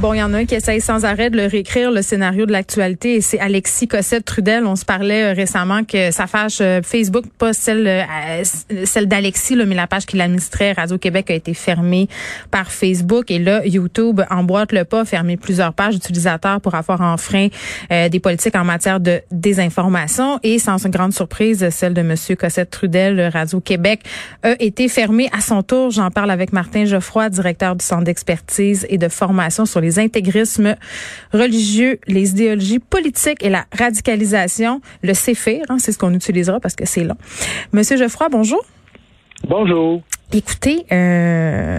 Bon, il y en a un qui essaye sans arrêt de le réécrire, le scénario de l'actualité, et c'est Alexis Cossette-Trudel. On se parlait euh, récemment que sa page euh, Facebook, pas celle euh, celle d'Alexis, mais la page qu'il administrait, Radio-Québec, a été fermée par Facebook. Et là, YouTube emboîte le pas, fermé plusieurs pages d'utilisateurs pour avoir enfreint des politiques en matière de désinformation. Et sans une grande surprise, celle de Monsieur Cossette-Trudel, Radio-Québec, a été fermée à son tour. J'en parle avec Martin Geoffroy, directeur du Centre d'expertise et de formation sur les les intégrismes religieux, les idéologies politiques et la radicalisation, le CFIR, hein, c'est ce qu'on utilisera parce que c'est long. Monsieur Geoffroy, bonjour. Bonjour. Écoutez, euh,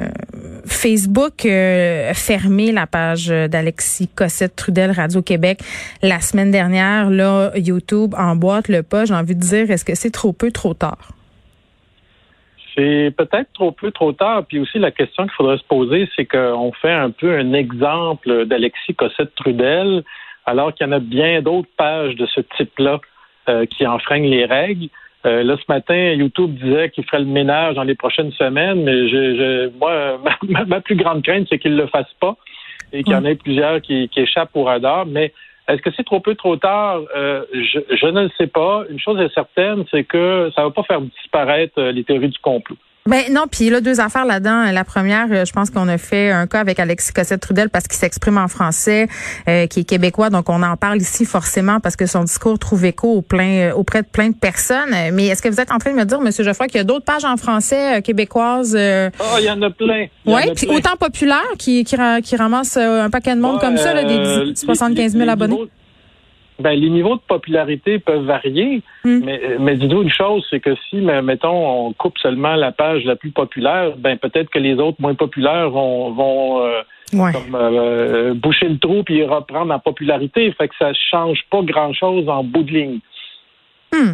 Facebook euh, a fermé la page d'Alexis Cossette Trudel Radio Québec la semaine dernière. Là, YouTube emboîte le pas. J'ai envie de dire, est-ce que c'est trop peu, trop tard? C'est peut-être trop peu, trop tard. Puis aussi, la question qu'il faudrait se poser, c'est qu'on fait un peu un exemple d'Alexis Cossette-Trudel, alors qu'il y en a bien d'autres pages de ce type-là euh, qui enfreignent les règles. Euh, là, ce matin, YouTube disait qu'il ferait le ménage dans les prochaines semaines, mais je, moi, ma, plus grande crainte, c'est qu'il ne le fasse pas et qu'il y en ait plusieurs qui, qui échappent au radar. Mais est-ce que c'est trop peu, trop tard? Euh, je, ne le sais pas. Une chose est certaine, c'est que ça ne va pas faire disparaître euh, les théories du complot. Ben non, puis là deux affaires là-dedans. La première, euh, je pense qu'on a fait un cas avec Alexis Cossette Trudel parce qu'il s'exprime en français, qui est québécois, donc on en parle ici forcément parce que son discours trouve écho au plein, auprès de plein de personnes. Mais est-ce que vous êtes en train de me dire, Monsieur Geoffroy, qu'il y a d'autres pages en français québécoises Oh, il y en a plein. Oui, puis autant populaires qui, qui, qui ramassent un paquet de monde comme ça, là, des 75 000 abonnés. Ben, les niveaux de popularité peuvent varier, hmm. mais, mais dites-vous une chose, c'est que si, mettons, on coupe seulement la page la plus populaire, ben peut-être que les autres moins populaires vont, vont euh, euh, boucher le trou puis reprendre en popularité. Fait que ça change pas grand-chose en bout de ligne. Hmm.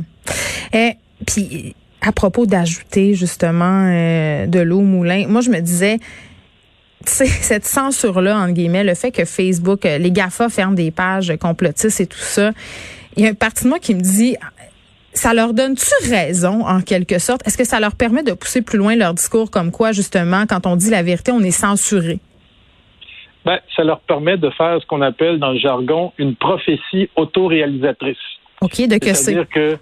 Et puis, à propos d'ajouter justement euh, de l'eau au moulin, moi je me disais cette censure-là, entre guillemets, le fait que Facebook, euh, les GAFA ferment des pages complotistes et tout ça, il y a une partie de moi qui me dit, ça leur donne-tu raison, en quelque sorte? Est-ce que ça leur permet de pousser plus loin leur discours comme quoi, justement, quand on dit la vérité, on est censuré? Ben, ça leur permet de faire ce qu'on appelle dans le jargon une prophétie autoréalisatrice. OK, de que c'est? C'est-à-dire que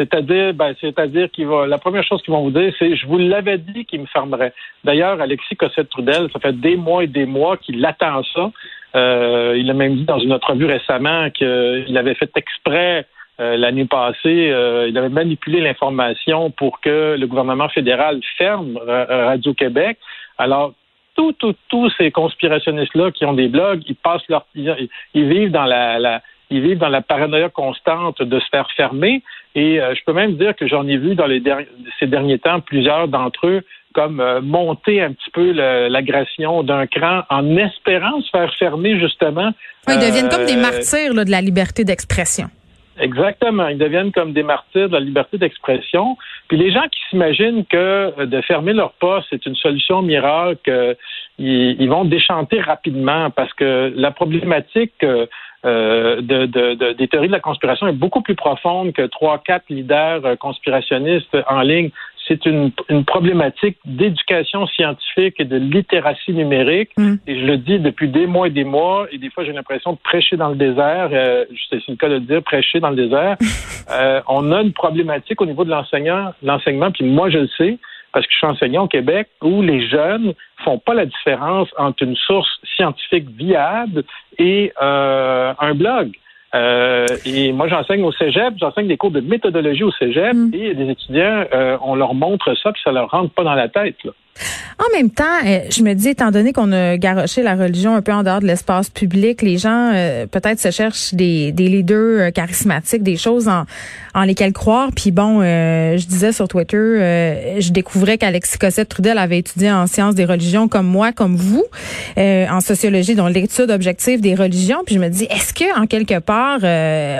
c'est-à-dire, ben, c'est-à-dire qu'il va, la première chose qu'ils vont vous dire, c'est, je vous l'avais dit qu'il me fermerait. D'ailleurs, Alexis Cossette-Trudel, ça fait des mois et des mois qu'il attend ça. Euh, il a même dit dans une entrevue récemment qu'il avait fait exprès euh, l'année passée, euh, il avait manipulé l'information pour que le gouvernement fédéral ferme Radio-Québec. Alors, tous, tous, tous ces conspirationnistes-là qui ont des blogs, ils passent leur, ils, vivent dans la ils vivent dans la paranoïa constante de se faire fermer. Et euh, je peux même dire que j'en ai vu dans les ces derniers temps plusieurs d'entre eux comme euh, monter un petit peu l'agression d'un cran en espérant se faire fermer justement. ils deviennent comme des euh, martyrs de la liberté d'expression. Exactement. Ils deviennent comme des martyrs de la liberté d'expression. Puis les gens qui s'imaginent que de fermer leur poste, c'est une solution miracle, ils, vont déchanter rapidement parce que la problématique euh, de, de, des théories de la conspiration est beaucoup plus profonde que trois, quatre leaders euh, conspirationnistes en ligne. C'est une, une, problématique d'éducation scientifique et de littératie numérique. Mm. Et je le dis depuis des mois et des mois, et des fois j'ai l'impression de prêcher dans le désert. Euh, c'est le cas de dire prêcher dans le désert. euh, on a une problématique au niveau de l'enseignant, l'enseignement, puis moi je le sais parce que je suis enseignant au Québec, où les jeunes font pas la différence entre une source scientifique viable et euh, un blog. Euh, et moi, j'enseigne au cégep, j'enseigne des cours de méthodologie au cégep, mm. et des étudiants, euh, on leur montre ça, puis ça leur rentre pas dans la tête. Là. En même temps, euh, je me dis, étant donné qu'on a garoché la religion un peu en dehors de l'espace public, les gens euh, peut-être se cherchent des, des leaders euh, charismatiques, des choses en, en lesquelles croire. Puis bon, je disais sur Twitter, je découvrais qu'Alexis Cossette-Trudel avait étudié en sciences des religions comme moi, comme vous, en sociologie, donc l'étude objective des religions. Puis je me dis, est-ce que en quelque part,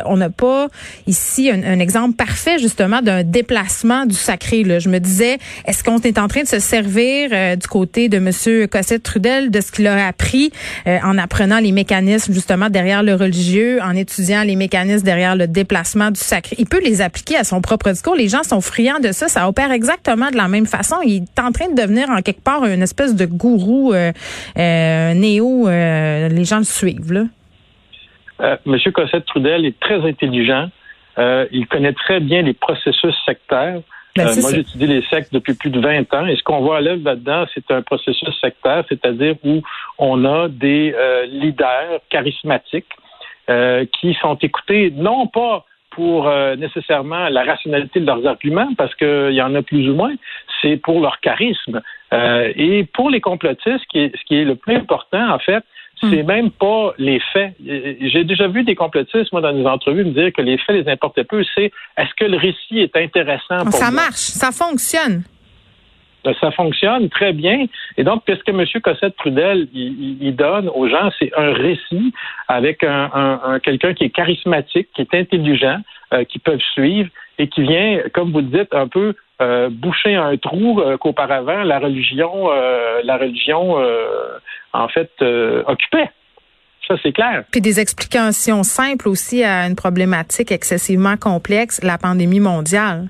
on n'a pas ici un, un, exemple parfait justement d'un déplacement du sacré? Là? Je me disais, est-ce qu'on est en train de se servir dire du côté de M. Cossette Trudel de ce qu'il a appris en apprenant les mécanismes justement derrière le religieux, en étudiant les mécanismes derrière le déplacement du sacré. Il peut les appliquer à son propre discours. Les gens sont friands de ça. Ça opère exactement de la même façon. Il est en train de devenir en quelque part une espèce de gourou néo. les gens le suivent. Là. Euh, Monsieur Cossette Trudel est très intelligent. Euh, il connaît très bien les processus sectaires. Ben, euh, moi, j'étudie les sectes depuis plus de 20 ans et ce qu'on voit à l'œuvre là-dedans, c'est un processus sectaire, c'est-à-dire où on a des leaders charismatiques qui sont écoutés non pas pour nécessairement la rationalité de leurs arguments, parce qu'il y en a plus ou moins, c'est pour leur charisme. et pour les complotistes, ce qui est le plus important, en fait, c'est hmm. même pas les faits. J'ai déjà vu des complotistes, moi, dans des entrevues, me dire que les faits les importaient peu. C'est est-ce que le récit est intéressant pour Ça marche, ça fonctionne. Ben, ça fonctionne très bien. Et donc, qu'est-ce que M. Cossette-Trudel il, donne aux gens, c'est un récit avec un, quelqu'un qui est charismatique, qui est intelligent, euh, qui peuvent suivre et qui vient, comme vous le dites, un peu euh, boucher un trou euh, qu'auparavant la religion, la religion, en fait, occupait. Ça, c'est clair. Puis des explications simples aussi à une problématique excessivement complexe, la pandémie mondiale.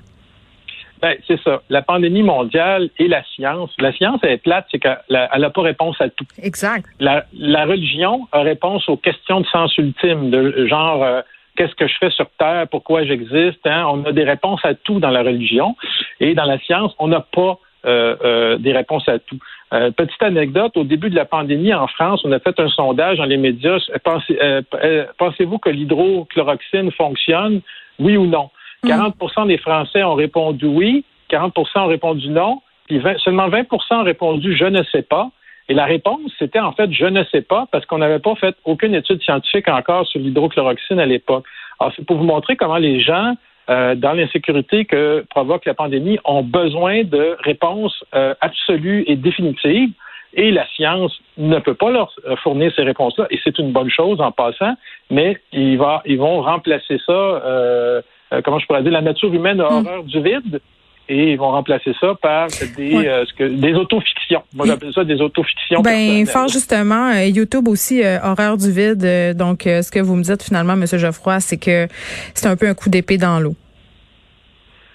Ben, c'est ça. La pandémie mondiale et la science. La science, elle est plate, c'est qu'elle n'a pas réponse à tout. Exact. La, religion a réponse aux questions de sens ultime, de genre euh, qu'est-ce que je fais sur Terre, pourquoi j'existe? Hein? On a des réponses à tout dans la religion. Et dans la science, on n'a pas euh, euh, des réponses à tout. petite anecdote, au début de la pandémie en France, on a fait un sondage dans les médias. Pensez, pensez-vous que l'hydrochloroxine fonctionne, oui ou non? 40 mm. des Français ont répondu oui, 40% ont répondu non, puis seulement 20% ont répondu je ne sais pas. Et la réponse, c'était en fait je ne sais pas parce qu'on n'avait pas fait aucune étude scientifique encore sur l'hydrochloroxine à l'époque. Alors, c'est pour vous montrer comment les gens, euh, dans l'insécurité que provoque la pandémie, ont besoin de réponses euh, absolues et définitives. Et la science ne peut pas leur fournir ces réponses-là. Et c'est une bonne chose en passant, mais ils, ils vont remplacer ça euh, euh, comment je pourrais dire, la nature humaine a hmm. horreur du vide et ils vont remplacer ça par des, euh, ce que, des autofictions. Moi, j'appelle ça des autofictions. Ben, fort justement, euh, YouTube aussi, horreur du vide. donc, ce que vous me dites finalement, M. Geoffroy, c'est que c'est un peu un coup d'épée dans l'eau.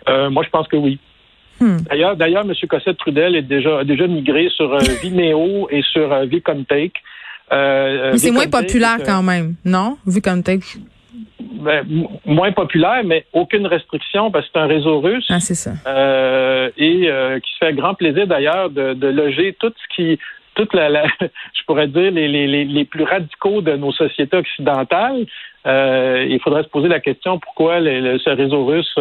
moi, je pense que oui. Hmm. D'ailleurs, d'ailleurs, M. Cossette Trudel est déjà, a déjà migré sur Vimeo et sur VComTake. Euh, c'est moins populaire quand même, non? VComTake. Ben, moins populaire, mais aucune restriction parce que c'est un réseau russe. Ah, c'est ça. Euh, et euh, qui se fait grand plaisir d'ailleurs de, de, loger tout ce qui, toute la, la je pourrais dire les, les, les, plus radicaux de nos sociétés occidentales. Euh, il faudrait se poser la question pourquoi ce réseau russe,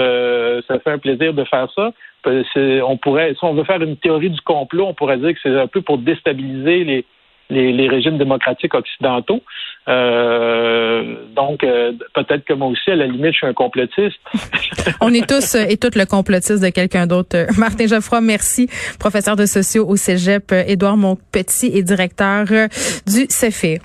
ça fait un plaisir de faire ça? On pourrait, si on veut faire une théorie du complot, on pourrait dire que c'est un peu pour déstabiliser les, les, les régimes démocratiques occidentaux. Euh, donc, euh, peut-être que moi aussi, à la limite, je suis un complotiste. On est tous euh, et toutes le complotiste de quelqu'un d'autre. Martin Geoffroy, merci. Professeur de sociaux au Cégep, Édouard Montpetit et directeur du CEFIR.